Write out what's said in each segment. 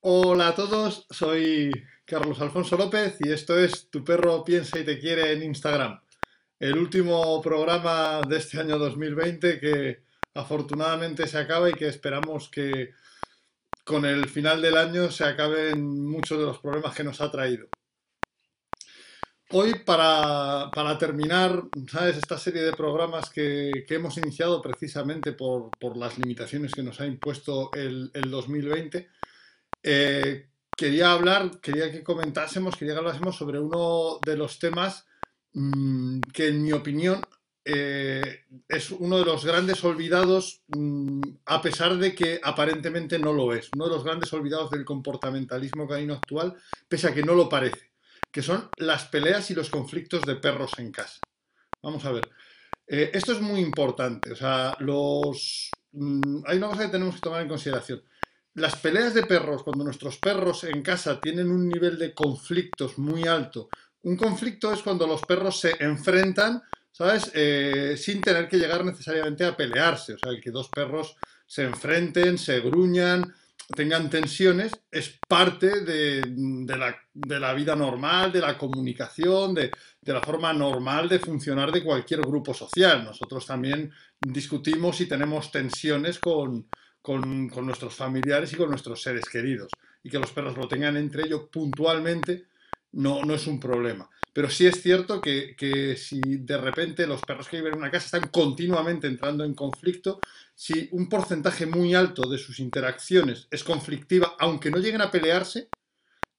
Hola a todos, soy Carlos Alfonso López y esto es Tu perro piensa y te quiere en Instagram. El último programa de este año 2020 que afortunadamente se acaba y que esperamos que con el final del año se acaben muchos de los problemas que nos ha traído. Hoy, para, terminar, ¿sabes? Esta serie de programas que, hemos iniciado precisamente por, las limitaciones que nos ha impuesto el, 2020, eh, quería hablar, quería que comentásemos, quería que hablásemos sobre uno de los temas mm, que, en mi opinión, eh, es uno de los grandes olvidados, mm, a pesar de que aparentemente no lo es. Uno de los grandes olvidados del comportamentalismo canino actual, pese a que no lo parece que son las peleas y los conflictos de perros en casa. Vamos a ver. Eh, esto es muy importante. O sea, los. Mm, hay una cosa que tenemos que tomar en consideración. Las peleas de perros, cuando nuestros perros en casa tienen un nivel de conflictos muy alto, un conflicto es cuando los perros se enfrentan, ¿sabes? Eh, sin tener que llegar necesariamente a pelearse. O sea, que dos perros se enfrenten, se gruñan, tengan tensiones es parte de, la, vida normal, de la comunicación, de, la forma normal de funcionar de cualquier grupo social. Nosotros también discutimos y tenemos tensiones con, nuestros familiares y con nuestros seres queridos. Y que los perros lo tengan entre ellos puntualmente no, no es un problema. Pero sí es cierto que, si de repente los perros que viven en una casa están continuamente entrando en conflicto, si un porcentaje muy alto de sus interacciones es conflictiva, aunque no lleguen a pelearse,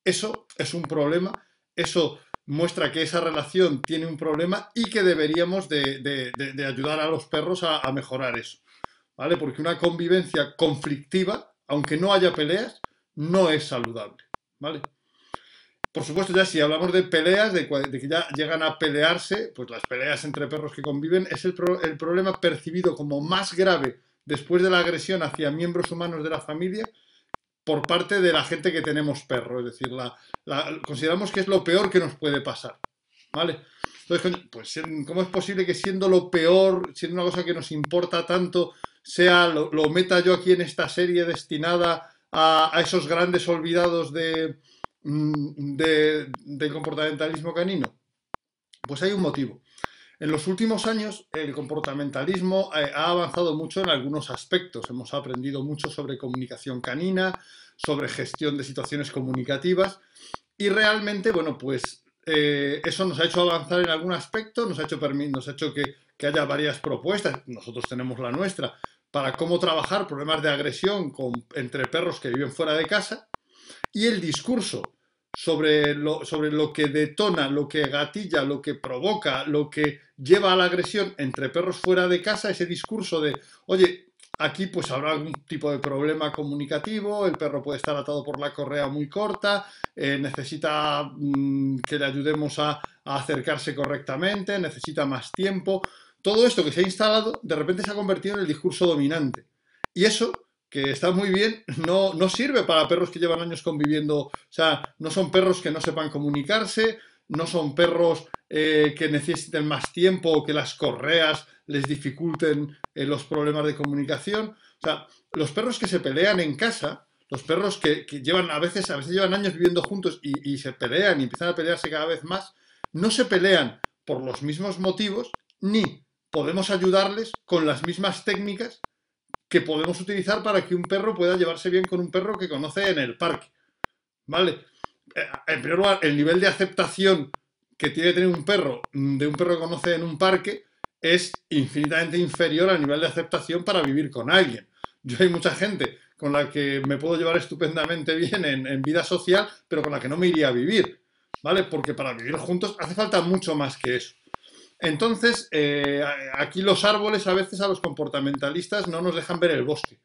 eso es un problema, eso muestra que esa relación tiene un problema y que deberíamos de, ayudar a los perros a, a, mejorar eso, ¿vale? Porque una convivencia conflictiva, aunque no haya peleas, no es saludable, ¿vale? Por supuesto, ya si hablamos de peleas, de, que ya llegan a pelearse, pues las peleas entre perros que conviven es el, problema percibido como más grave después de la agresión hacia miembros humanos de la familia por parte de la gente que tenemos perro. Es decir, la, consideramos que es lo peor que nos puede pasar. ¿Vale? Entonces, pues, ¿cómo es posible que siendo lo peor, siendo una cosa que nos importa tanto, sea lo, meta yo aquí en esta serie destinada a esos grandes olvidados de, de, del comportamentalismo canino? Pues hay un motivo. En los últimos años el comportamentalismo eh, ha avanzado mucho en algunos aspectos. Hemos aprendido mucho sobre comunicación canina, sobre gestión de situaciones comunicativas y realmente, bueno, pues eh, eso nos ha hecho avanzar en algún aspecto, nos ha hecho, nos ha hecho que, haya varias propuestas, nosotros tenemos la nuestra, para cómo trabajar problemas de agresión entre perros que viven fuera de casa y el discurso sobre lo, sobre lo que detona, lo que gatilla, lo que provoca, lo que lleva a la agresión entre perros fuera de casa, ese discurso de, oye, aquí pues habrá algún tipo de problema comunicativo, el perro puede estar atado por la correa muy corta, eh, necesita mm, que le ayudemos a, a acercarse correctamente, necesita más tiempo. Todo esto que se ha instalado de repente se ha convertido en el discurso dominante. Y eso que está muy bien, no, no sirve para perros que llevan años conviviendo. O sea, no son perros que no sepan comunicarse, no son perros eh, que necesiten más tiempo o que las correas les dificulten eh, los problemas de comunicación. O sea, los perros que se pelean en casa, los perros que, llevan a veces, a veces llevan años viviendo juntos y, y se pelean y empiezan a pelearse cada vez más, no se pelean por los mismos motivos ni podemos ayudarles con las mismas técnicas que podemos utilizar para que un perro pueda llevarse bien con un perro que conoce en el parque. ¿Vale? Eh, en primer lugar, el nivel de aceptación que tiene que tener un perro de un perro que conoce en un parque es infinitamente inferior al nivel de aceptación para vivir con alguien. Yo hay mucha gente con la que me puedo llevar estupendamente bien en, en vida social, pero con la que no me iría a vivir. ¿Vale? Porque para vivir juntos hace falta mucho más que eso. Entonces, eh, aquí los árboles a veces a los comportamentalistas no nos dejan ver el bosque.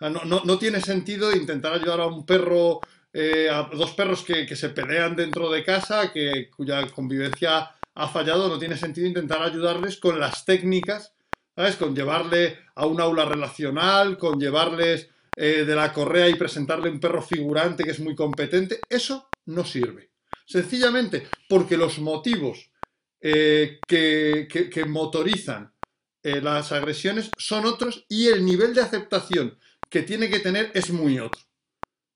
no, tiene sentido intentar ayudar a un perro, eh, a dos perros que, se pelean dentro de casa, que, cuya convivencia ha fallado, no tiene sentido intentar ayudarles con las técnicas, ¿sabes? Con llevarle a un aula relacional, con llevarles eh, de la correa y presentarle un perro figurante que es muy competente. Eso no sirve. Sencillamente porque los motivos eh, que, motorizan eh, las agresiones son otros y el nivel de aceptación que tiene que tener es muy otro.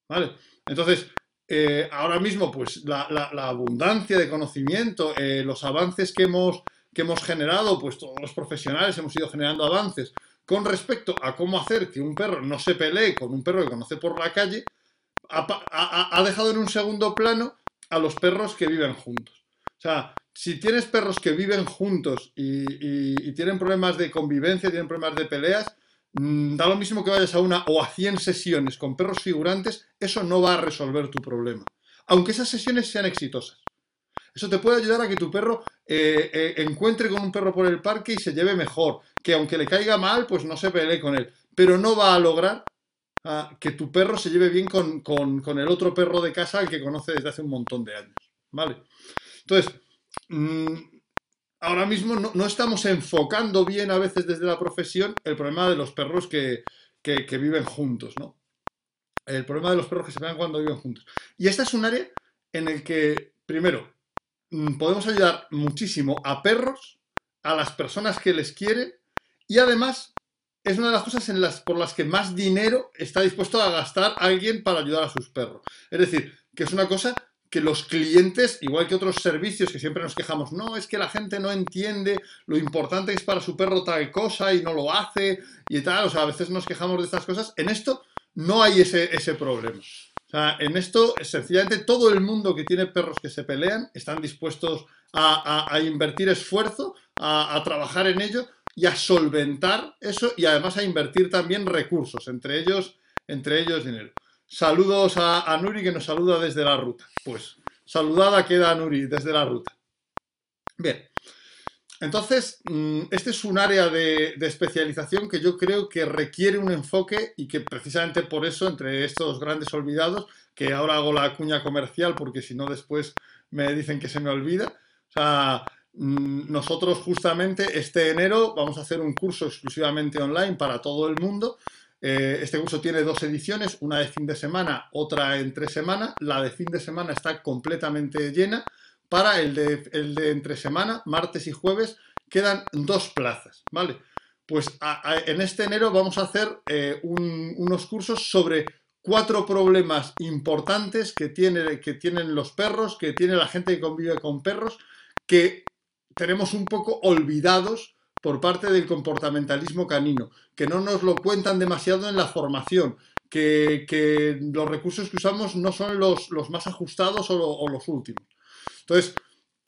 ¿Vale? Entonces, eh, ahora mismo, pues la, abundancia de conocimiento, los avances que hemos, que hemos generado, pues todos los profesionales hemos ido generando avances con respecto a cómo hacer que un perro no se pelee con un perro que conoce por la calle, ha dejado en un segundo plano a los perros que viven juntos. O sea, si tienes perros que viven juntos y, tienen problemas de convivencia, tienen problemas de peleas, mm, da lo mismo que vayas a una o a 100 sesiones con perros figurantes, eso no va a resolver tu problema. Aunque esas sesiones sean exitosas. Eso te puede ayudar a que tu perro eh, eh, encuentre con un perro por el parque y se lleve mejor. Que aunque le caiga mal, pues no se pelee con él. Pero no va a lograr ah, que tu perro se lleve bien con, con- con el otro perro de casa al que conoce desde hace un montón de años. ¿Vale? Entonces, mm, ahora mismo no, estamos enfocando bien a veces desde la profesión el problema de los perros que, que- viven juntos, ¿no? El problema de los perros que se pegan cuando viven juntos. Y esta es un área en el que, primero, mm, podemos ayudar muchísimo a perros, a las personas que les quieren y además es una de las cosas por las que más dinero está dispuesto a gastar alguien para ayudar a sus perros. Es decir, que es una cosa que los clientes, igual que otros servicios que siempre nos quejamos, no, es que la gente no entiende lo importante que es para su perro tal cosa y no lo hace y tal, o sea, a veces nos quejamos de estas cosas. En esto no hay ese, ese problema. O sea, en esto, sencillamente, todo el mundo que tiene perros que se pelean están dispuestos a, a- invertir esfuerzo, a, a trabajar en ello y a solventar eso y además a invertir también recursos, entre ellos, entre ellos dinero. Saludos a, a Nuri que nos saluda desde la ruta. Pues saludada queda Nuri desde la ruta. Bien. Entonces, mm, este es un área de, de especialización que yo creo que requiere un enfoque y que precisamente por eso, entre estos grandes olvidados, que ahora hago la cuña comercial porque si no después me dicen que se me olvida, o sea, mm, nosotros justamente este enero vamos a hacer un curso exclusivamente online para todo el mundo. Eh, este curso tiene dos ediciones, una de fin de semana, otra entre semana. La de fin de semana está completamente llena. Para el de, entre semana, martes y jueves, quedan dos plazas, ¿vale? Pues en este enero vamos a hacer eh, un- unos cursos sobre cuatro problemas importantes que tienen los perros, que tiene la gente que convive con perros, que tenemos un poco olvidados por parte del comportamentalismo canino, que no nos lo cuentan demasiado en la formación, que, que los recursos que usamos no son los, los más ajustados o, lo- o los últimos. Entonces,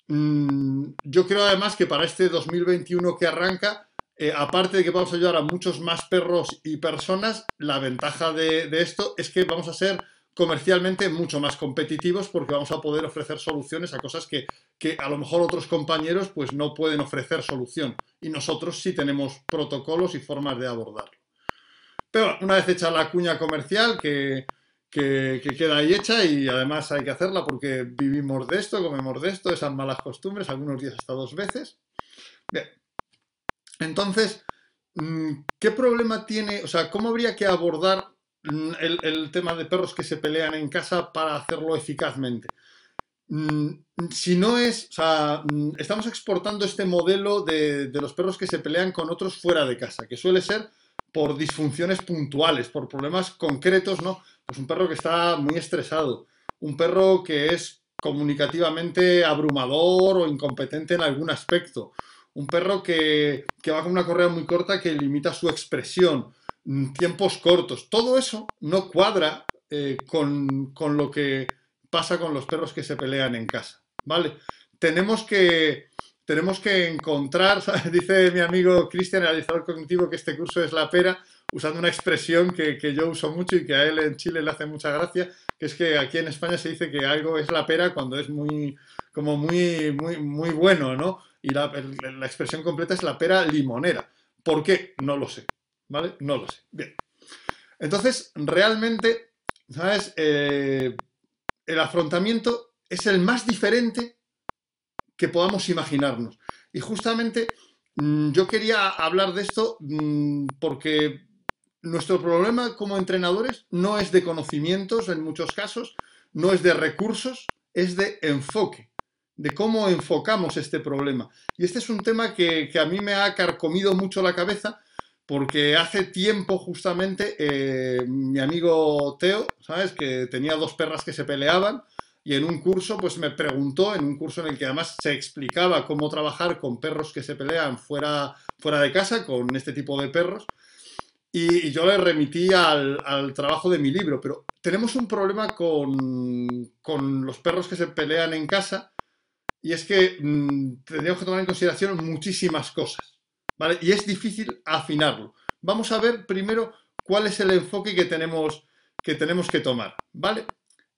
mm, yo creo además que para este 2021 que arranca, eh, aparte de que vamos a ayudar a muchos más perros y personas, la ventaja de esto es que vamos a ser comercialmente mucho más competitivos porque vamos a poder ofrecer soluciones a cosas que, que a lo mejor otros compañeros pues no pueden ofrecer solución y nosotros sí tenemos protocolos y formas de abordarlo. Pero una vez hecha la cuña comercial que, que, que queda ahí hecha y además hay que hacerla porque vivimos de esto, comemos de esto, esas malas costumbres, algunos días hasta dos veces. Bien, entonces, mm, ¿qué problema tiene, o sea, cómo habría que abordar el, el tema de perros que se pelean en casa para hacerlo eficazmente? Mm, Si no es, mm, estamos exportando este modelo de, los perros que se pelean con otros fuera de casa, que suele ser por disfunciones puntuales, por problemas concretos, ¿no? Pues un perro que está muy estresado, un perro que es comunicativamente abrumador o incompetente en algún aspecto, un perro que, que va con una correa muy corta que limita su expresión, mm, tiempos cortos, todo eso no cuadra eh, con, con lo que pasa con los perros que se pelean en casa, ¿vale? Tenemos que, tenemos que encontrar, dice mi amigo Cristian, el analizador cognitivo, que este curso es la pera, usando una expresión que, que yo uso mucho y que a él en Chile le hace mucha gracia, que es que aquí en España se dice que algo es la pera cuando es muy, como muy, muy, muy bueno, ¿no? Y la, la expresión completa es la pera limonera. ¿Por qué? No lo sé, ¿vale? No lo sé. Bien. Entonces, realmente, ¿sabes? Eh, el afrontamiento es el más diferente que podamos imaginarnos. Y justamente mm, yo quería hablar de esto mm, porque nuestro problema como entrenadores no es de conocimientos en muchos casos, no es de recursos, es de enfoque. de cómo enfocamos este problema. Y este es un tema que, a mí me ha carcomido mucho la cabeza porque hace tiempo justamente eh, mi amigo Teo, ¿sabes? Que tenía dos perras que se peleaban y en un curso pues me preguntó, en un curso en el que además se explicaba cómo trabajar con perros que se pelean fuera, fuera de casa, con este tipo de perros. Y, yo le remití al, trabajo de mi libro, pero tenemos un problema con, con los perros que se pelean en casa y es que mm, tendríamos que tomar en consideración muchísimas cosas, ¿vale? Y es difícil afinarlo. Vamos a ver primero cuál es el enfoque que tenemos que, tenemos que tomar, ¿vale?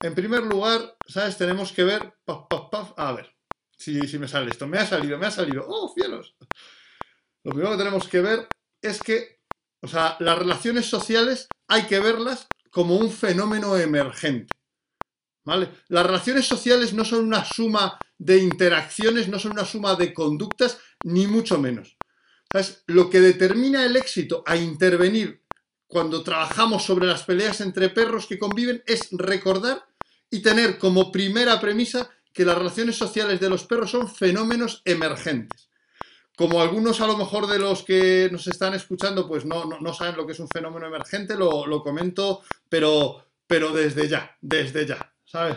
En primer lugar, ¿sabes? Tenemos que ver, a ver, si, si me sale esto, me ha salido, me ha salido, ¡oh, cielos! Lo primero que tenemos que ver es que, o sea, las relaciones sociales hay que verlas como un fenómeno emergente. Las relaciones sociales no son una suma de interacciones, no son una suma de conductas, ni mucho menos. Lo que determina el éxito a intervenir cuando trabajamos sobre las peleas entre perros que conviven es recordar y tener como primera premisa que las relaciones sociales de los perros son fenómenos emergentes. Como algunos a lo mejor de los que nos están escuchando pues no, no, saben lo que es un fenómeno emergente, lo, lo comento, pero, pero desde ya, desde ya. ¿sabes?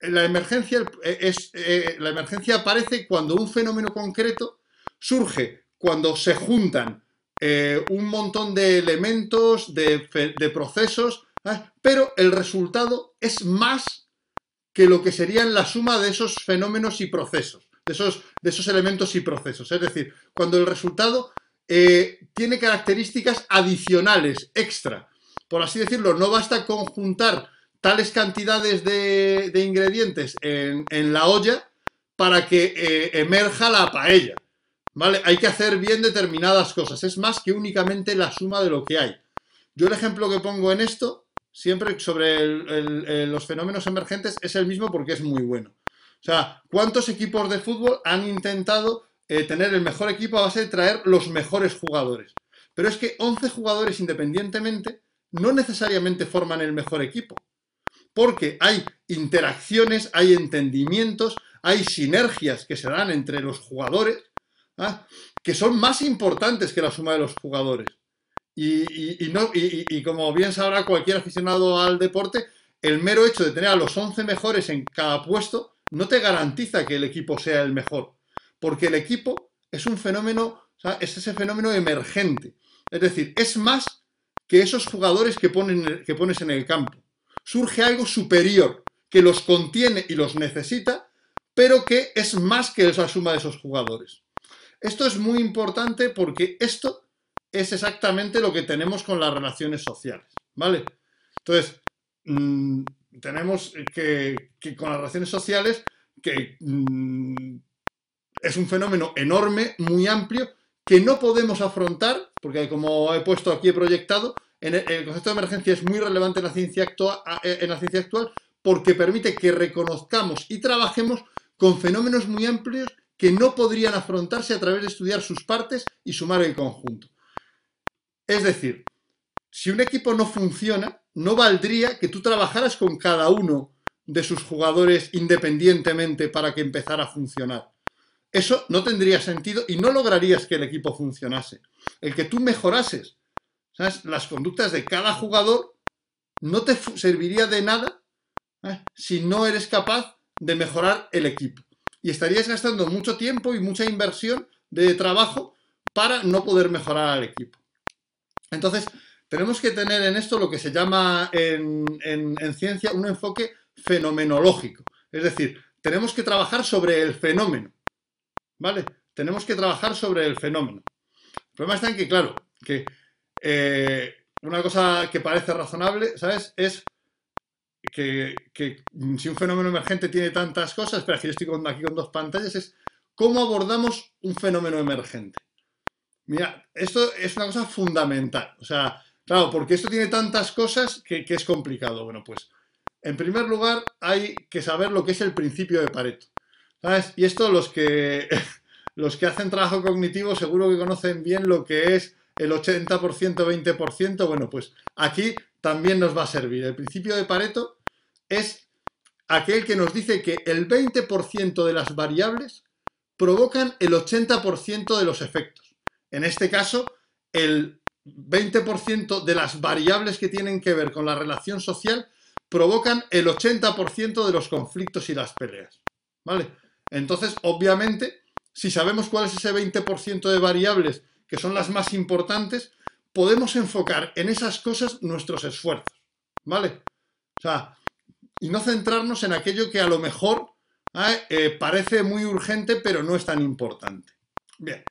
La emergencia, eh, es, eh, la emergencia aparece cuando un fenómeno concreto surge, cuando se juntan eh, un montón de elementos, de, procesos, pero el resultado es más que lo que serían la suma de esos fenómenos y procesos, de esos, de esos elementos y procesos. Es decir, cuando el resultado tiene características adicionales, extra. Por así decirlo, no basta conjuntar tales cantidades de, ingredientes en, la olla para que eh, emerja la paella. ¿Vale? Hay que hacer bien determinadas cosas. Es más que únicamente la suma de lo que hay. Yo el ejemplo que pongo en esto, siempre sobre los fenómenos emergentes, es el mismo porque es muy bueno. O sea, ¿cuántos equipos de fútbol han intentado eh, tener el mejor equipo a base de traer los mejores jugadores? Pero es que 11 jugadores independientemente no necesariamente forman el mejor equipo porque hay interacciones, hay entendimientos, hay sinergias que se dan entre los jugadores, ¿ah? que son más importantes que la suma de los jugadores. Y, no, y, como bien sabrá cualquier aficionado al deporte, el mero hecho de tener a los 11 mejores en cada puesto no te garantiza que el equipo sea el mejor, porque el equipo es un fenómeno, es ese fenómeno emergente. Es decir, es más que esos jugadores que, ponen, que pones en el campo surge algo superior que los contiene y los necesita, pero que es más que esa suma de esos jugadores. Esto es muy importante porque esto es exactamente lo que tenemos con las relaciones sociales, ¿vale? Entonces, mm, tenemos que, con las relaciones sociales, que mm, es un fenómeno enorme, muy amplio, que no podemos afrontar, porque como he puesto aquí, he proyectado, el, concepto de emergencia es muy relevante en eh, en la ciencia actual porque permite que reconozcamos y trabajemos con fenómenos muy amplios que no podrían afrontarse a través de estudiar sus partes y sumar el conjunto. Es decir, si un equipo no funciona, no valdría que tú trabajaras con cada uno de sus jugadores independientemente para que empezara a funcionar. Eso no tendría sentido y no lograrías que el equipo funcionase. El que tú mejorases las conductas de cada jugador no te serviría de nada si no eres capaz de mejorar el equipo. Y estarías gastando mucho tiempo y mucha inversión de trabajo para no poder mejorar al equipo. Entonces, tenemos que tener en esto lo que se llama en, en ciencia un enfoque fenomenológico. Es decir, tenemos que trabajar sobre el fenómeno. ¿Vale? Tenemos que trabajar sobre el fenómeno. El problema está en que, claro, que eh, una cosa que parece razonable, ¿sabes? Es que, si un fenómeno emergente tiene tantas cosas, pero aquí estoy aquí con dos pantallas, es cómo abordamos un fenómeno emergente. Mira, esto es una cosa fundamental. O sea, claro, porque esto tiene tantas cosas que, que es complicado. Bueno, pues, en primer lugar, hay que saber lo que es el principio de Pareto. ¿Sabes? Y esto los que, los que hacen trabajo cognitivo seguro que conocen bien lo que es el 80%, 20%, bueno, pues aquí también nos va a servir. El principio de Pareto es aquel que nos dice que el 20% de las variables provocan el 80% de los efectos. En este caso, el 20% de las variables que tienen que ver con la relación social provocan el 80% de los conflictos y las peleas. ¿Vale? Entonces, obviamente, si sabemos cuál es ese 20% de variables que son las más importantes, podemos enfocar en esas cosas nuestros esfuerzos. ¿Vale? O sea, y no centrarnos en aquello que a lo mejor ¿eh? Eh, parece muy urgente, pero no es tan importante. Bien.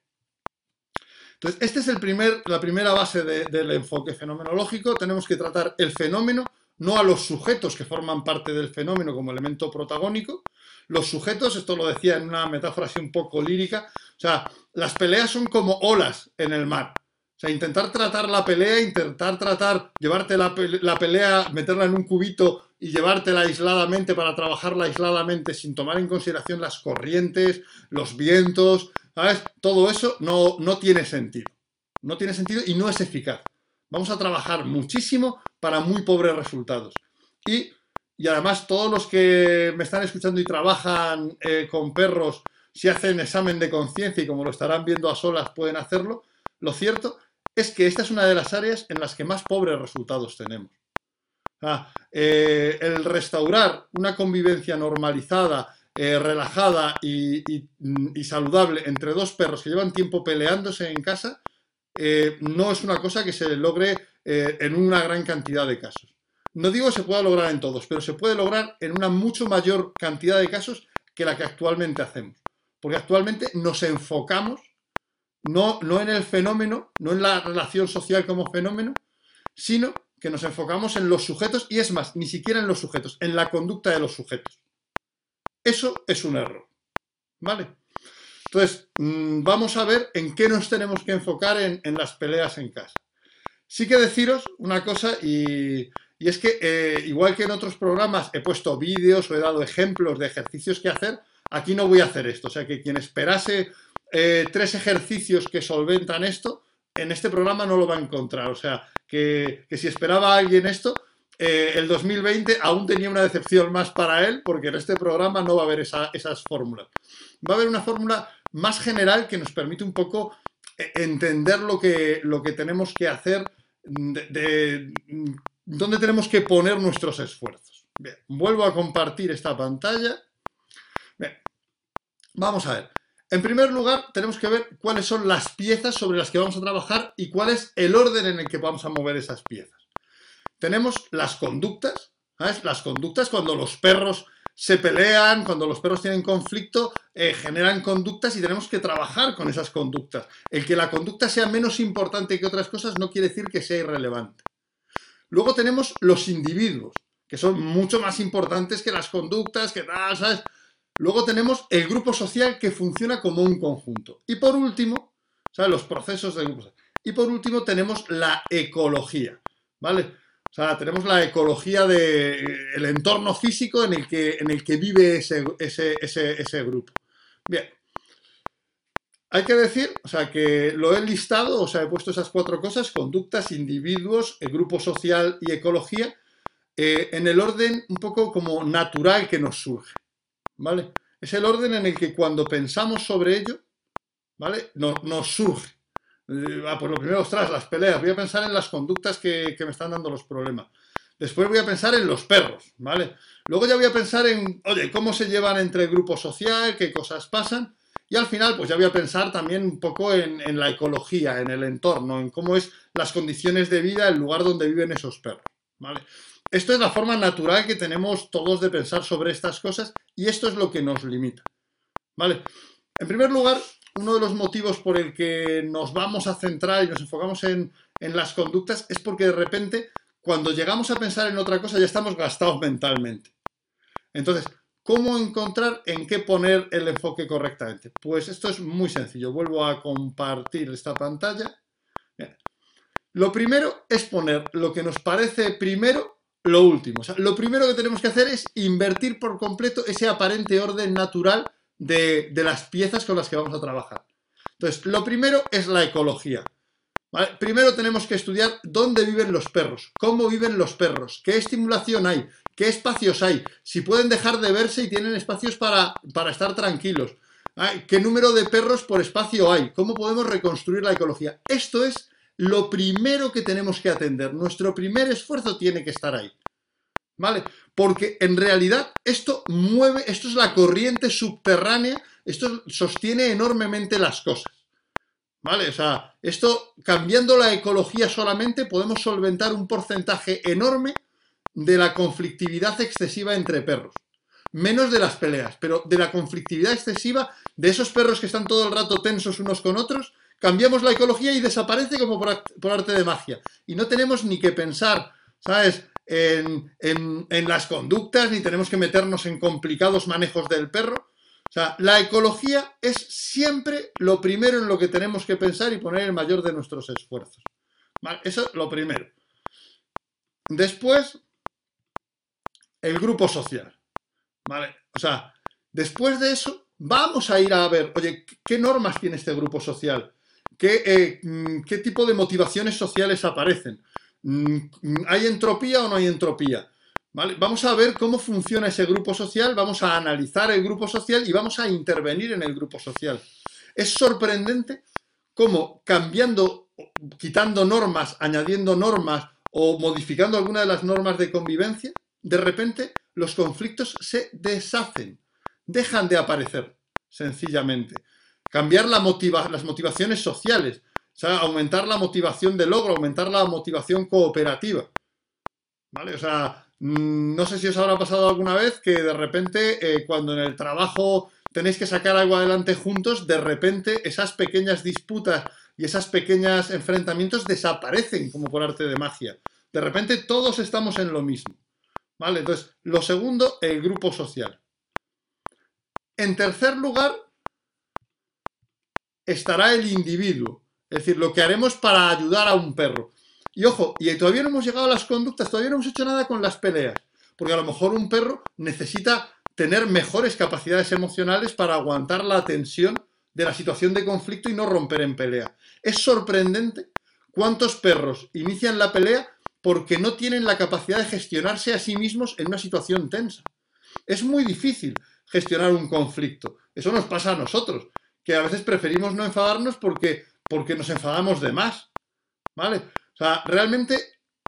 Entonces, esta es la primera base del enfoque fenomenológico. Tenemos que tratar el fenómeno, no a los sujetos que forman parte del fenómeno como elemento protagónico. Los sujetos, esto lo decía en una metáfora así un poco lírica, o sea, las peleas son como olas en el mar. O sea, intentar tratar la pelea, intentar tratar, llevarte la, pelea, meterla en un cubito y llevártela aisladamente para trabajarla aisladamente sin tomar en consideración las corrientes, los vientos, ¿sabes? Todo eso no, no tiene sentido. No tiene sentido y no es eficaz. Vamos a trabajar muchísimo para muy pobres resultados. Y, además todos los que me están escuchando y trabajan eh, con perros, si hacen examen de conciencia y como lo estarán viendo a solas pueden hacerlo, lo cierto es que esta es una de las áreas en las que más pobres resultados tenemos. Eh, el restaurar una convivencia normalizada, eh, relajada y, saludable entre dos perros que llevan tiempo peleándose en casa, eh, no es una cosa que se logre en una gran cantidad de casos. No digo que se pueda lograr en todos, pero se puede lograr en una mucho mayor cantidad de casos que la que actualmente hacemos. Porque actualmente nos enfocamos no, no en el fenómeno, no en la relación social como fenómeno, sino que nos enfocamos en los sujetos y es más, ni siquiera en los sujetos, en la conducta de los sujetos. Eso es un error. ¿Vale? Entonces, mm, vamos a ver en qué nos tenemos que enfocar en, las peleas en casa. Sí que deciros una cosa y, es que eh, igual que en otros programas he puesto vídeos o he dado ejemplos de ejercicios que hacer, aquí no voy a hacer esto. O sea que quien esperase eh, tres ejercicios que solventan esto, en este programa no lo va a encontrar. O sea, que, si esperaba alguien esto, eh, el 2020 aún tenía una decepción más para él, porque en este programa no va a haber esas fórmulas. Va a haber una fórmula más general que nos permite un poco eh, entender lo que, lo que tenemos que hacer, de, dónde tenemos que poner nuestros esfuerzos. Bien, vuelvo a compartir esta pantalla. Bien, vamos a ver. En primer lugar, tenemos que ver cuáles son las piezas sobre las que vamos a trabajar y cuál es el orden en el que vamos a mover esas piezas. Tenemos las conductas, ¿sabes? Las conductas cuando los perros se pelean, cuando los perros tienen conflicto, eh, generan conductas y tenemos que trabajar con esas conductas. El que la conducta sea menos importante que otras cosas no quiere decir que sea irrelevante. Luego tenemos los individuos, que son mucho más importantes que las conductas, que tal, ¿sabes? Luego tenemos el grupo social que funciona como un conjunto. Y por último, ¿sabes? los procesos de grupos. Y por último tenemos la ecología, ¿vale? O sea, tenemos la ecología del entorno físico en el que, en el que vive ese, ese, grupo. Bien. Hay que decir, o sea, que lo he listado, o sea, he puesto esas cuatro cosas, conductas, individuos, el grupo social y ecología, eh, en el orden un poco como natural que nos surge. ¿Vale? Es el orden en el que cuando pensamos sobre ello, ¿vale? nos surge. Eh, ah, pues lo primero, ostras, las peleas. Voy a pensar en las conductas que, me están dando los problemas. Después voy a pensar en los perros, ¿vale? Luego ya voy a pensar en, oye, cómo se llevan entre el grupo social, qué cosas pasan. Y al final, pues ya voy a pensar también un poco en, en la ecología, en el entorno, en cómo es las condiciones de vida, el lugar donde viven esos perros, ¿vale? Esto es la forma natural que tenemos todos de pensar sobre estas cosas y esto es lo que nos limita. ¿Vale? En primer lugar, uno de los motivos por el que nos vamos a centrar y nos enfocamos en, las conductas es porque de repente, cuando llegamos a pensar en otra cosa, ya estamos gastados mentalmente. Entonces, ¿cómo encontrar en qué poner el enfoque correctamente? Pues esto es muy sencillo. Vuelvo a compartir esta pantalla. Lo primero es poner lo que nos parece primero lo último. lo primero que tenemos que hacer es invertir por completo ese aparente orden natural de, las piezas con las que vamos a trabajar. Entonces, lo primero es la ecología. Primero tenemos que estudiar dónde viven los perros, cómo viven los perros, qué estimulación hay, ¿Qué espacios hay? Si pueden dejar de verse y tienen espacios para, para estar tranquilos. ¿Qué número de perros por espacio hay? ¿Cómo podemos reconstruir la ecología? Esto es lo primero que tenemos que atender. Nuestro primer esfuerzo tiene que estar ahí. ¿Vale? Porque en realidad esto mueve, esto es la corriente subterránea, esto sostiene enormemente las cosas. ¿Vale? O sea, esto, cambiando la ecología solamente, podemos solventar un porcentaje enorme de la conflictividad excesiva entre perros. Menos de las peleas, pero de la conflictividad excesiva de esos perros que están todo el rato tensos unos con otros, cambiamos la ecología y desaparece como por, arte de magia. Y no tenemos ni que pensar, ¿sabes? En, en, las conductas, ni tenemos que meternos en complicados manejos del perro. O sea, la ecología es siempre lo primero en lo que tenemos que pensar y poner el mayor de nuestros esfuerzos. Eso es lo primero. Después, el grupo social. ¿Vale? O sea, después de eso, vamos a ir a ver, oye, ¿qué normas tiene este grupo social? ¿Qué, eh, mm, qué tipo de motivaciones sociales aparecen? Mm, ¿Hay entropía o no hay entropía? ¿Vale? Vamos a ver cómo funciona ese grupo social, vamos a analizar el grupo social y vamos a intervenir en el grupo social. Es sorprendente cómo cambiando, quitando normas, añadiendo normas o modificando alguna de las normas de convivencia, de repente los conflictos se deshacen, dejan de aparecer, sencillamente. Cambiar las motivaciones sociales, aumentar la motivación de logro, aumentar la motivación cooperativa. ¿Vale? O sea, mm, no sé si os habrá pasado alguna vez que de repente, eh, cuando en el trabajo tenéis que sacar algo adelante juntos, de repente esas pequeñas disputas y esos pequeños enfrentamientos desaparecen como por arte de magia. De repente todos estamos en lo mismo. ¿Vale? Entonces, lo segundo, el grupo social. En tercer lugar, estará el individuo. Es decir, lo que haremos para ayudar a un perro. Y ojo, y todavía no hemos llegado a las conductas, todavía no hemos hecho nada con las peleas. Porque a lo mejor un perro necesita tener mejores capacidades emocionales para aguantar la tensión de la situación de conflicto y no romper en pelea. Es sorprendente cuántos perros inician la pelea porque no tienen la capacidad de gestionarse a sí mismos en una situación tensa. Es muy difícil gestionar un conflicto. Eso nos pasa a nosotros, que a veces preferimos no enfadarnos porque, porque nos enfadamos de más. ¿Vale? O sea, realmente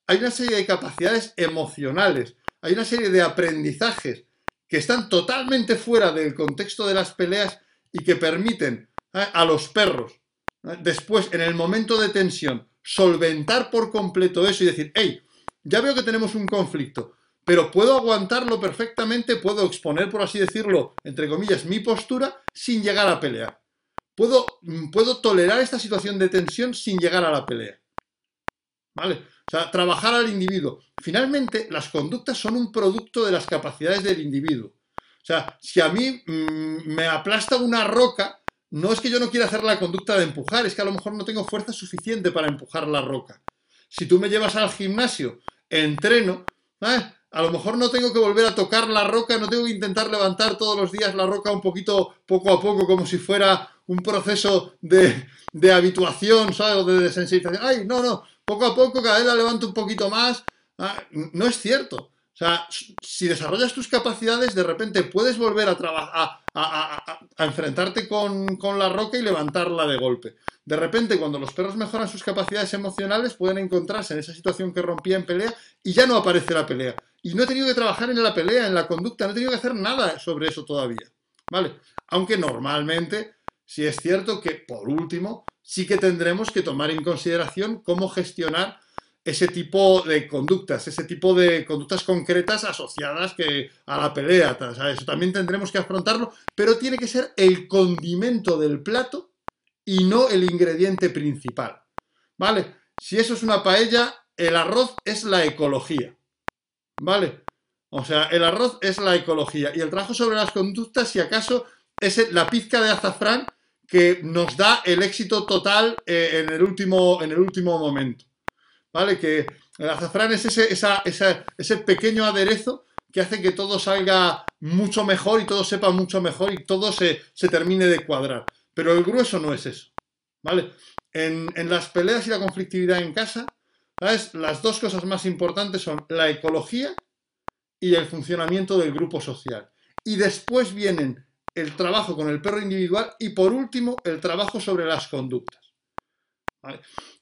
hay una serie de capacidades emocionales, hay una serie de aprendizajes que están totalmente fuera del contexto de las peleas y que permiten ¿eh? a los perros, ¿eh? después, en el momento de tensión, solventar por completo eso y decir, hey, ya veo que tenemos un conflicto, pero puedo aguantarlo perfectamente, puedo exponer, por así decirlo, entre comillas, mi postura sin llegar a pelear. Puedo, mm, puedo tolerar esta situación de tensión sin llegar a la pelea. ¿Vale? O sea, trabajar al individuo. Finalmente, las conductas son un producto de las capacidades del individuo. O sea, si a mí mm, me aplasta una roca, no es que yo no quiera hacer la conducta de empujar, es que a lo mejor no tengo fuerza suficiente para empujar la roca. Si tú me llevas al gimnasio, entreno, a lo mejor no tengo que volver a tocar la roca, no tengo que intentar levantar todos los días la roca un poquito, poco a poco, como si fuera un proceso de, de habituación, ¿sabes? O de desensibilización. Ay, no, no, poco a poco cada vez la levanto un poquito más. Ah, no es cierto. O sea, si desarrollas tus capacidades, de repente puedes volver a trabajar, a, enfrentarte con, la roca y levantarla de golpe. De repente, cuando los perros mejoran sus capacidades emocionales, pueden encontrarse en esa situación que rompía en pelea y ya no aparece la pelea. Y no he tenido que trabajar en la pelea, en la conducta, no he tenido que hacer nada sobre eso todavía. ¿Vale? Aunque normalmente, sí es cierto que, por último, sí que tendremos que tomar en consideración cómo gestionar ese tipo de conductas, ese tipo de conductas concretas asociadas que, a la pelea. Eso también tendremos que afrontarlo, pero tiene que ser el condimento del plato y no el ingrediente principal. ¿Vale? Si eso es una paella, el arroz es la ecología. ¿Vale? O sea, el arroz es la ecología. Y el trabajo sobre las conductas, si acaso, es la pizca de azafrán que nos da el éxito total eh, en, el último, en el último momento. ¿vale? Que el azafrán es ese, ese pequeño aderezo que hace que todo salga mucho mejor y todo sepa mucho mejor y todo se, termine de cuadrar. Pero el grueso no es eso, ¿vale? En, las peleas y la conflictividad en casa, ¿sabes? Las dos cosas más importantes son la ecología y el funcionamiento del grupo social. Y después vienen el trabajo con el perro individual y por último el trabajo sobre las conductas.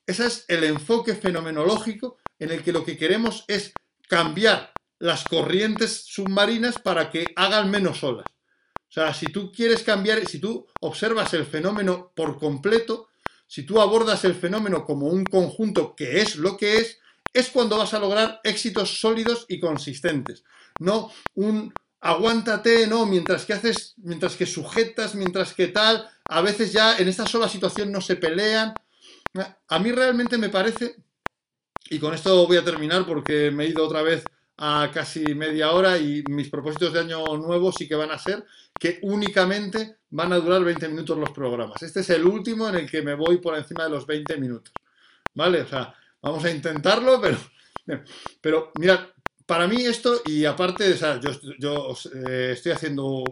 Ese es el enfoque fenomenológico en el que lo que queremos es cambiar las corrientes submarinas para que hagan menos olas. O sea, si tú quieres cambiar, si tú observas el fenómeno por completo, si tú abordas el fenómeno como un conjunto que es lo que es, es cuando vas a lograr éxitos sólidos y consistentes. No un aguántate, no, mientras que haces, mientras que sujetas, mientras que tal, a veces ya en esta sola situación no se pelean. A mí realmente me parece, y con esto voy a terminar porque me he ido otra vez a casi media hora y mis propósitos de año nuevo sí que van a ser que únicamente van a durar 20 minutos los programas. Este es el último en el que me voy por encima de los 20 minutos. ¿Vale? Vamos a intentarlo, pero, pero mira, para mí esto, y aparte, o sea, yo, yo eh, estoy haciendo,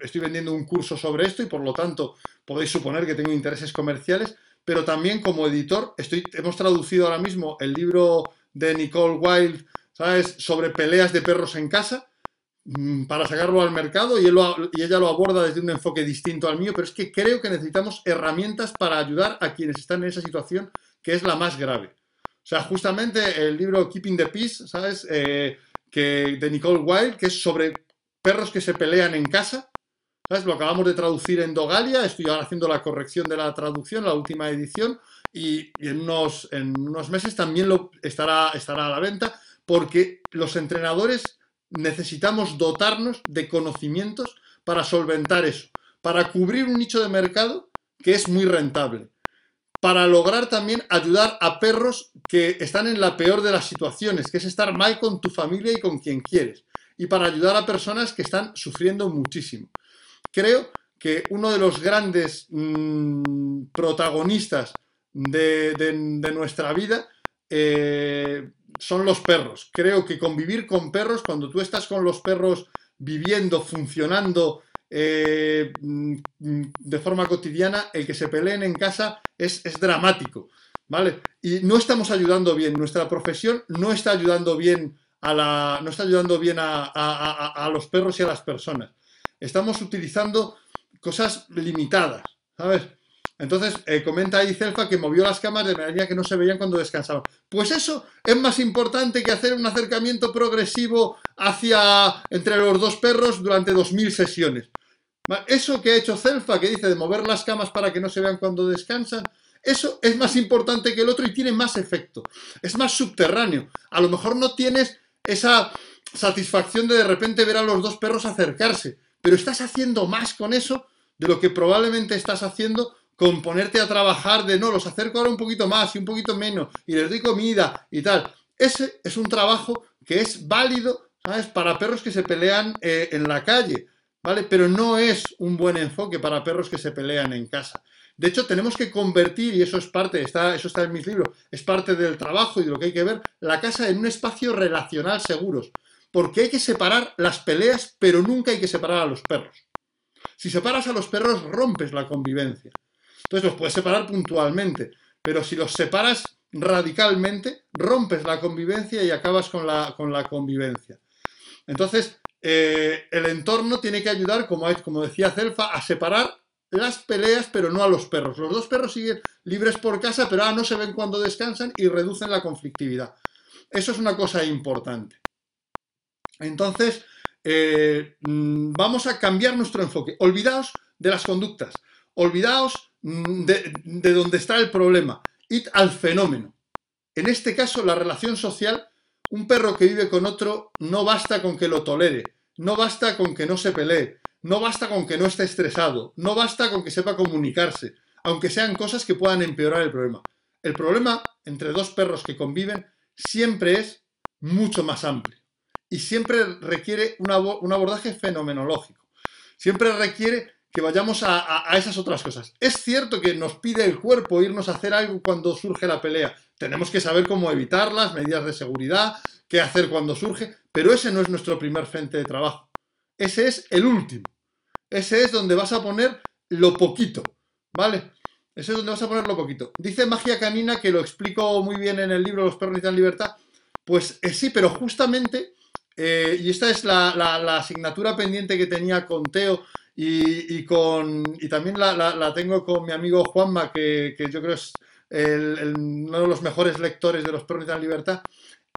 estoy vendiendo un curso sobre esto y por lo tanto podéis suponer que tengo intereses comerciales, pero también como editor, hemos traducido ahora mismo el libro de Nicole Wilde, ¿sabes?, sobre peleas de perros en casa Mm, para sacarlo al mercado y, ella lo aborda desde un enfoque distinto al mío, pero es que creo que necesitamos herramientas para ayudar a quienes están en esa situación que es la más grave. O sea, justamente el libro Keeping the Peace, ¿sabes? Eh, que, de Nicole Wilde, que es sobre perros que se pelean en casa. ¿Sabes? Lo acabamos de traducir en Dogalia, estoy ahora haciendo la corrección de la traducción, la última edición, y, en, unos, meses también lo estará, estará a la venta, porque los entrenadores necesitamos dotarnos de conocimientos para solventar eso, para cubrir un nicho de mercado que es muy rentable, para lograr también ayudar a perros que están en la peor de las situaciones, que es estar mal con tu familia y con quien quieres, y para ayudar a personas que están sufriendo muchísimo. Creo que uno de los grandes mm, protagonistas de, nuestra vida eh, son los perros. Creo que convivir con perros, cuando tú estás con los perros viviendo, funcionando eh, mm, de forma cotidiana, el que se peleen en casa es, dramático, ¿vale? Y no estamos ayudando bien, nuestra profesión no está ayudando bien a la, no está ayudando bien a, a los perros y a las personas. Estamos utilizando cosas limitadas, ¿sabes? Entonces, eh, comenta ahí Celfa que movió las camas de manera que no se veían cuando descansaban. Pues eso es más importante que hacer un acercamiento progresivo hacia entre los dos perros durante 2.000 sesiones. Eso que ha hecho Celfa, que dice de mover las camas para que no se vean cuando descansan, eso es más importante que el otro y tiene más efecto. Es más subterráneo. A lo mejor no tienes esa satisfacción de de repente ver a los dos perros acercarse, pero estás haciendo más con eso de lo que probablemente estás haciendo con ponerte a trabajar de no, los acerco ahora un poquito más y un poquito menos y les doy comida y tal. Ese es un trabajo que es válido, ¿sabes? Para perros que se pelean eh, en la calle, ¿vale? Pero no es un buen enfoque para perros que se pelean en casa. De hecho, tenemos que convertir, y eso es parte, está, eso está en mis libros, es parte del trabajo y de lo que hay que ver, la casa en un espacio relacional seguros. Porque hay que separar las peleas, pero nunca hay que separar a los perros. Si separas a los perros, rompes la convivencia. Entonces los puedes separar puntualmente, pero si los separas radicalmente, rompes la convivencia y acabas con la, con la convivencia. Entonces, eh, el entorno tiene que ayudar, como, decía Celfa, a separar las peleas, pero no a los perros. Los dos perros siguen libres por casa, pero no se ven cuando descansan y reducen la conflictividad. Eso es una cosa importante. Entonces, eh, mm, vamos a cambiar nuestro enfoque. Olvidaos de las conductas. Olvidaos Mm, de, donde está el problema. Id al fenómeno. En este caso, la relación social, un perro que vive con otro no basta con que lo tolere, no basta con que no se pelee, no basta con que no esté estresado, no basta con que sepa comunicarse, aunque sean cosas que puedan empeorar el problema. El problema entre dos perros que conviven siempre es mucho más amplio y siempre requiere un abordaje fenomenológico. Siempre requiere que vayamos a, esas otras cosas. Es cierto que nos pide el cuerpo irnos a hacer algo cuando surge la pelea. Tenemos que saber cómo evitarlas, medidas de seguridad, qué hacer cuando surge, pero ese no es nuestro primer frente de trabajo. Ese es el último. Ese es donde vas a poner lo poquito, ¿vale? Ese es donde vas a poner lo poquito. Dice Magia Canina, que lo explico muy bien en el libro Los perros necesitan libertad. Pues eh, sí, pero justamente eh, y esta es la, asignatura pendiente que tenía con Teo y, con, y también la, tengo con mi amigo Juanma, que, yo creo es uno de los mejores lectores de los perros de la libertad,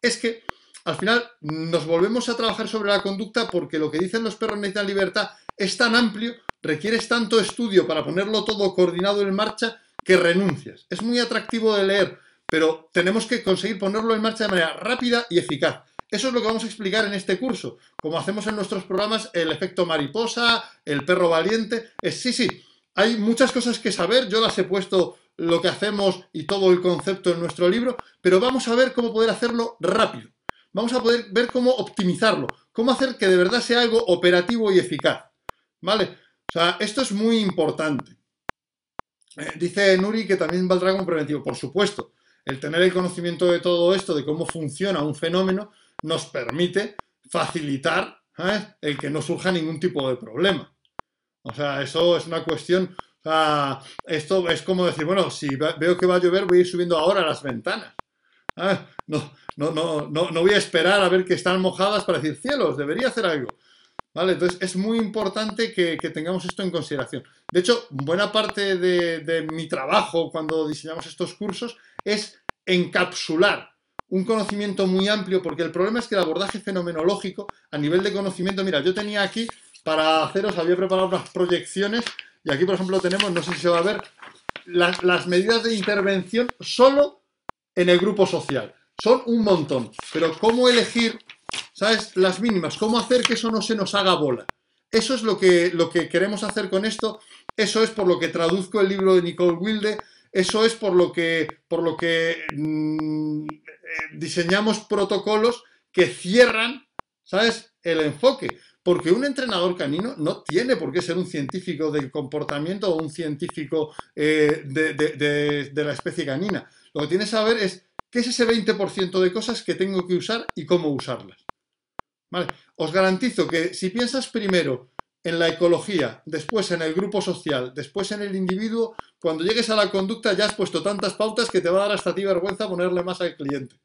es que al final nos volvemos a trabajar sobre la conducta porque lo que dicen los perros necesitan libertad es tan amplio, requieres tanto estudio para ponerlo todo coordinado en marcha que renuncias. Es muy atractivo de leer, pero tenemos que conseguir ponerlo en marcha de manera rápida y eficaz. Eso es lo que vamos a explicar en este curso. Como hacemos en nuestros programas, el efecto mariposa, el perro valiente. Es, sí, sí, hay muchas cosas que saber. Yo las he puesto lo que hacemos y todo el concepto en nuestro libro, pero vamos a ver cómo poder hacerlo rápido. Vamos a poder ver cómo optimizarlo, cómo hacer que de verdad sea algo operativo y eficaz. ¿Vale? O sea, esto es muy importante. Eh, dice Nuri que también valdrá como preventivo. Por supuesto, el tener el conocimiento de todo esto, de cómo funciona un fenómeno, nos permite facilitar el que no surja ningún tipo de problema. O sea, eso es una cuestión. Esto es como decir, bueno, si veo que va a llover, voy a ir subiendo ahora las ventanas. No, no, no, no, no voy a esperar a ver que están mojadas para decir, cielos, debería hacer algo. ¿Vale? Entonces es muy importante que, tengamos esto en consideración. De hecho, buena parte de, mi trabajo cuando diseñamos estos cursos es encapsular un conocimiento muy amplio, porque el problema es que el abordaje fenomenológico a nivel de conocimiento, mira, yo tenía aquí para haceros, había preparado unas proyecciones y aquí, por ejemplo, tenemos, no sé si se va a ver, las, las medidas de intervención solo en el grupo social. Son un montón, pero ¿cómo elegir ¿sabes? Las mínimas, cómo hacer que eso no se nos haga bola. Eso es lo que, lo que queremos hacer con esto, eso es por lo que traduzco el libro de Nicole Wilde, eso es por lo que, por lo que mm, eh, diseñamos protocolos que cierran, ¿sabes?, el enfoque. Porque un entrenador canino no tiene por qué ser un científico del comportamiento o un científico eh, de, de la especie canina. Lo que tiene que saber es qué es ese 20% de cosas que tengo que usar y cómo usarlas. Os garantizo que si piensas primero en la ecología, después en el grupo social, después en el individuo, cuando llegues a la conducta ya has puesto tantas pautas que te va a dar hasta ti vergüenza ponerle más al cliente.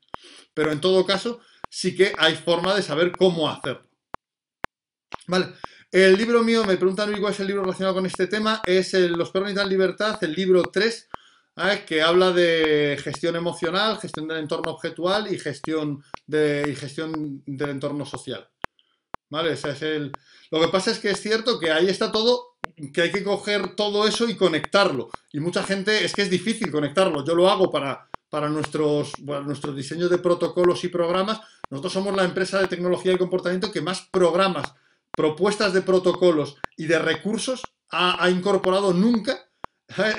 Pero en todo caso, sí que hay forma de saber cómo hacerlo. Vale. El libro mío, me preguntan cuál es el libro relacionado con este tema, es Los perros necesitan libertad, el libro 3, que habla de gestión emocional, gestión del entorno objetual y gestión, de, y gestión del entorno social. ¿Vale? Ese es el... Lo que pasa es que es cierto que ahí está todo, que hay que coger todo eso y conectarlo. Y mucha gente, es que es difícil conectarlo. Yo lo hago para, para nuestros, nuestros diseños de protocolos y programas. Nosotros somos la empresa de tecnología y comportamiento que más programas, propuestas de protocolos y de recursos ha, ha incorporado nunca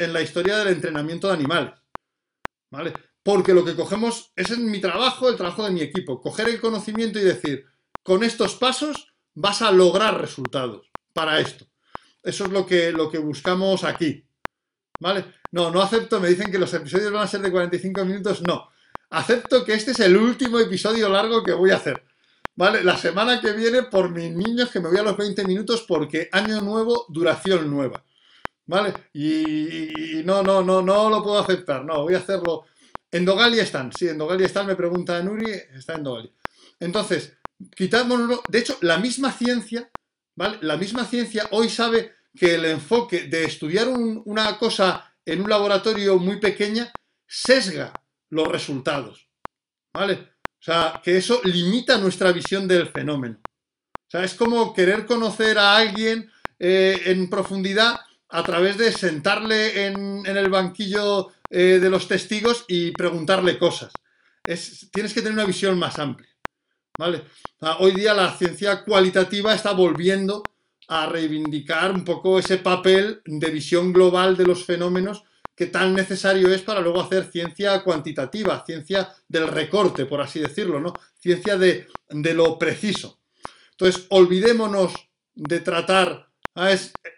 en la historia del entrenamiento de animales. ¿Vale? Porque lo que cogemos es en mi trabajo, el trabajo de mi equipo. Coger el conocimiento y decir, con estos pasos vas a lograr resultados para esto. Eso es lo que, lo que buscamos aquí. ¿Vale? No, no acepto, me dicen que los episodios van a ser de 45 minutos. No. Acepto que este es el último episodio largo que voy a hacer. ¿Vale? La semana que viene, por mis niños, que me voy a los 20 minutos porque año nuevo, duración nueva. ¿Vale? Y, no, no, no, no lo puedo aceptar. No, voy a hacerlo. En Dogalia están. Sí, en Dogalia están, me pregunta Nuri, está en Dogalia. Entonces, quitámonos. De hecho, la misma ciencia, ¿vale? La misma ciencia hoy sabe que el enfoque de estudiar una cosa en un laboratorio muy pequeña sesga los resultados. ¿Vale? O sea, que eso limita nuestra visión del fenómeno. O sea, es como querer conocer a alguien eh, en profundidad a través de sentarle en, el banquillo eh, de los testigos y preguntarle cosas. tienes que tener una visión más amplia. Hoy día la ciencia cualitativa está volviendo a reivindicar un poco ese papel de visión global de los fenómenos que tan necesario es para luego hacer ciencia cuantitativa, ciencia del recorte, por así decirlo, ¿no? Ciencia de, lo preciso. Entonces, olvidémonos de tratar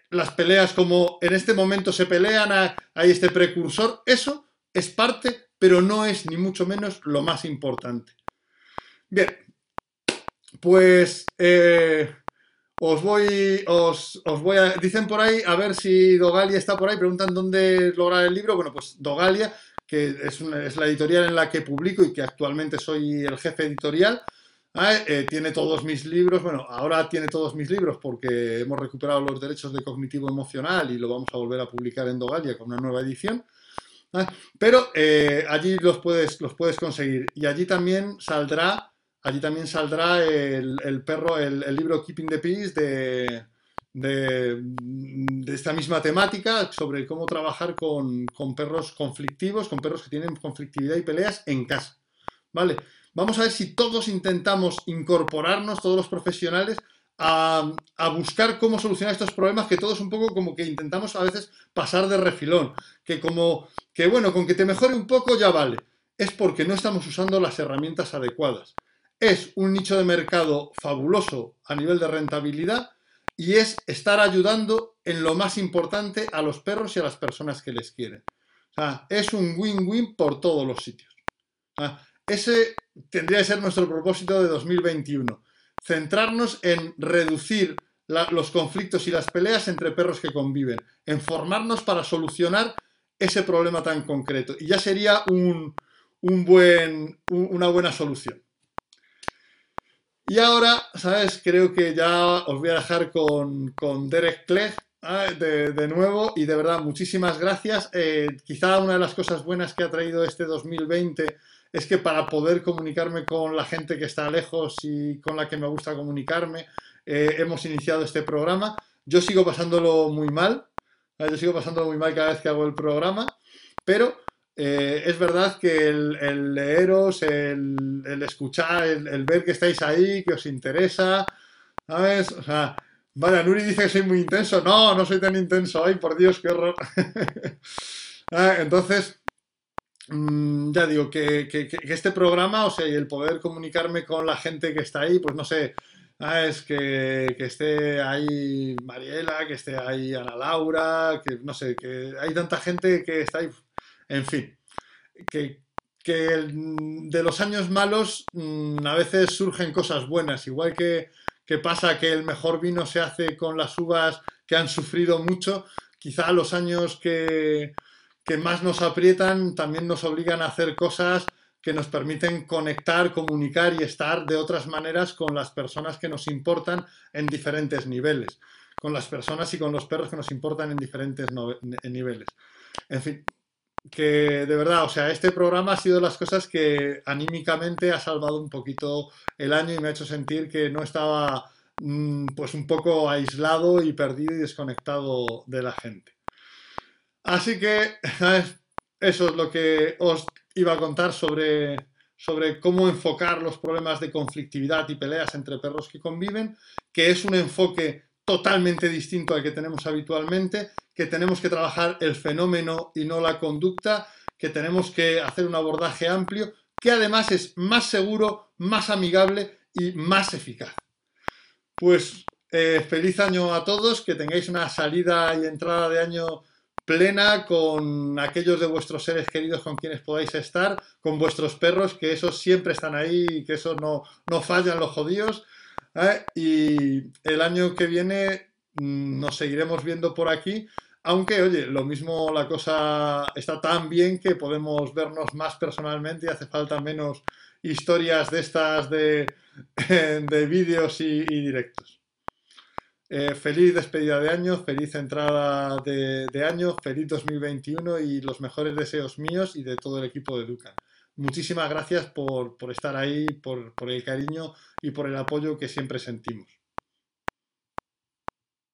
las peleas como en este momento se pelean, hay este precursor, eso es parte, pero no es ni mucho menos lo más importante. Bien, pues eh, os voy, os, voy a, dicen por ahí, a ver si Dogalia está por ahí, preguntan dónde lograr el libro, bueno, pues Dogalia, que es, es la editorial en la que publico y que actualmente soy el jefe editorial, eh, tiene todos mis libros, bueno, ahora tiene todos mis libros porque hemos recuperado los derechos de cognitivo emocional y lo vamos a volver a publicar en Dogalia con una nueva edición. Pero eh, allí los puedes, los puedes conseguir. Y allí también saldrá, allí también saldrá el, perro, el, libro Keeping the Peace de, esta misma temática sobre cómo trabajar con, perros conflictivos, con perros que tienen conflictividad y peleas en casa. ¿Vale? Vamos a ver si todos intentamos incorporarnos, todos los profesionales, a, buscar cómo solucionar estos problemas que todos un poco como que intentamos a veces pasar de refilón, que como que bueno, con que te mejore un poco ya vale, es porque no estamos usando las herramientas adecuadas. Es un nicho de mercado fabuloso a nivel de rentabilidad y es estar ayudando en lo más importante a los perros y a las personas que les quieren. O sea, es un win-win por todos los sitios. ese tendría que ser nuestro propósito de 2021 centrarnos en reducir los conflictos y las peleas entre perros que conviven, en formarnos para solucionar ese problema tan concreto. Y ya sería una buena solución. Y ahora, ¿sabes? Creo que ya os voy a dejar con, Derek Clegg de, nuevo y de verdad muchísimas gracias. Eh, quizá una de las cosas buenas que ha traído este 2020 es que para poder comunicarme con la gente que está lejos y con la que me gusta comunicarme, eh, hemos iniciado este programa. Yo sigo pasándolo muy mal, yo sigo pasándolo muy mal cada vez que hago el programa, pero eh, es verdad que el, leeros, el, escuchar, el, ver que estáis ahí, que os interesa, ¿sabes? O sea, vale, Nuri dice que soy muy intenso. No, no soy tan intenso. Ay, por Dios, qué horror. Ah, entonces, Mm, ya digo, que, este programa, o sea, y el poder comunicarme con la gente que está ahí, pues no sé, ah, es que, esté ahí Mariela, que esté ahí Ana Laura, que no sé, que hay tanta gente que está ahí, en fin, que, de los años malos mm, a veces surgen cosas buenas, igual que, pasa que el mejor vino se hace con las uvas que han sufrido mucho, quizá los años que más nos aprietan también nos obligan a hacer cosas que nos permiten conectar, comunicar y estar de otras maneras con las personas que nos importan en diferentes niveles, con las personas y con los perros que nos importan en diferentes niveles. En fin, que de verdad, o sea, este programa ha sido las cosas que anímicamente ha salvado un poquito el año y me ha hecho sentir que no estaba mm, pues un poco aislado y perdido y desconectado de la gente. Así que eso es lo que os iba a contar sobre, sobre cómo enfocar los problemas de conflictividad y peleas entre perros que conviven, que es un enfoque totalmente distinto al que tenemos habitualmente, que tenemos que trabajar el fenómeno y no la conducta, que tenemos que hacer un abordaje amplio, que además es más seguro, más amigable y más eficaz. Pues eh, feliz año a todos, que tengáis una salida y entrada de año plena con aquellos de vuestros seres queridos con quienes podáis estar, con vuestros perros, que esos siempre están ahí, que esos no, no fallan los jodidos. ¿eh? Y el año que viene mm, nos seguiremos viendo por aquí. Aunque, oye, lo mismo la cosa está tan bien que podemos vernos más personalmente y hace falta menos historias de estas de, de vídeos y directos. Eh, feliz despedida de año, feliz entrada de, año, feliz 2021 y los mejores deseos míos y de todo el equipo de Ducan. Muchísimas gracias por, estar ahí, por, por, el cariño y por el apoyo que siempre sentimos.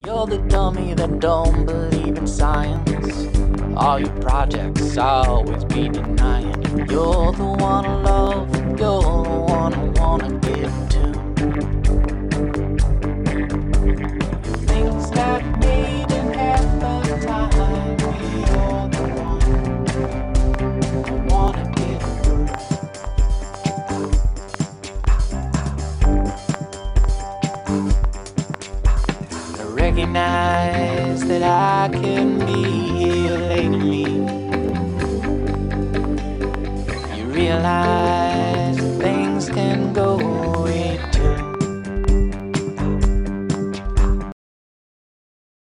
You're the dummy that don't believe in science. All your projects always be denying. You're the one I love, you're the one I wanna give. Recognize that I can be here lately. You realize.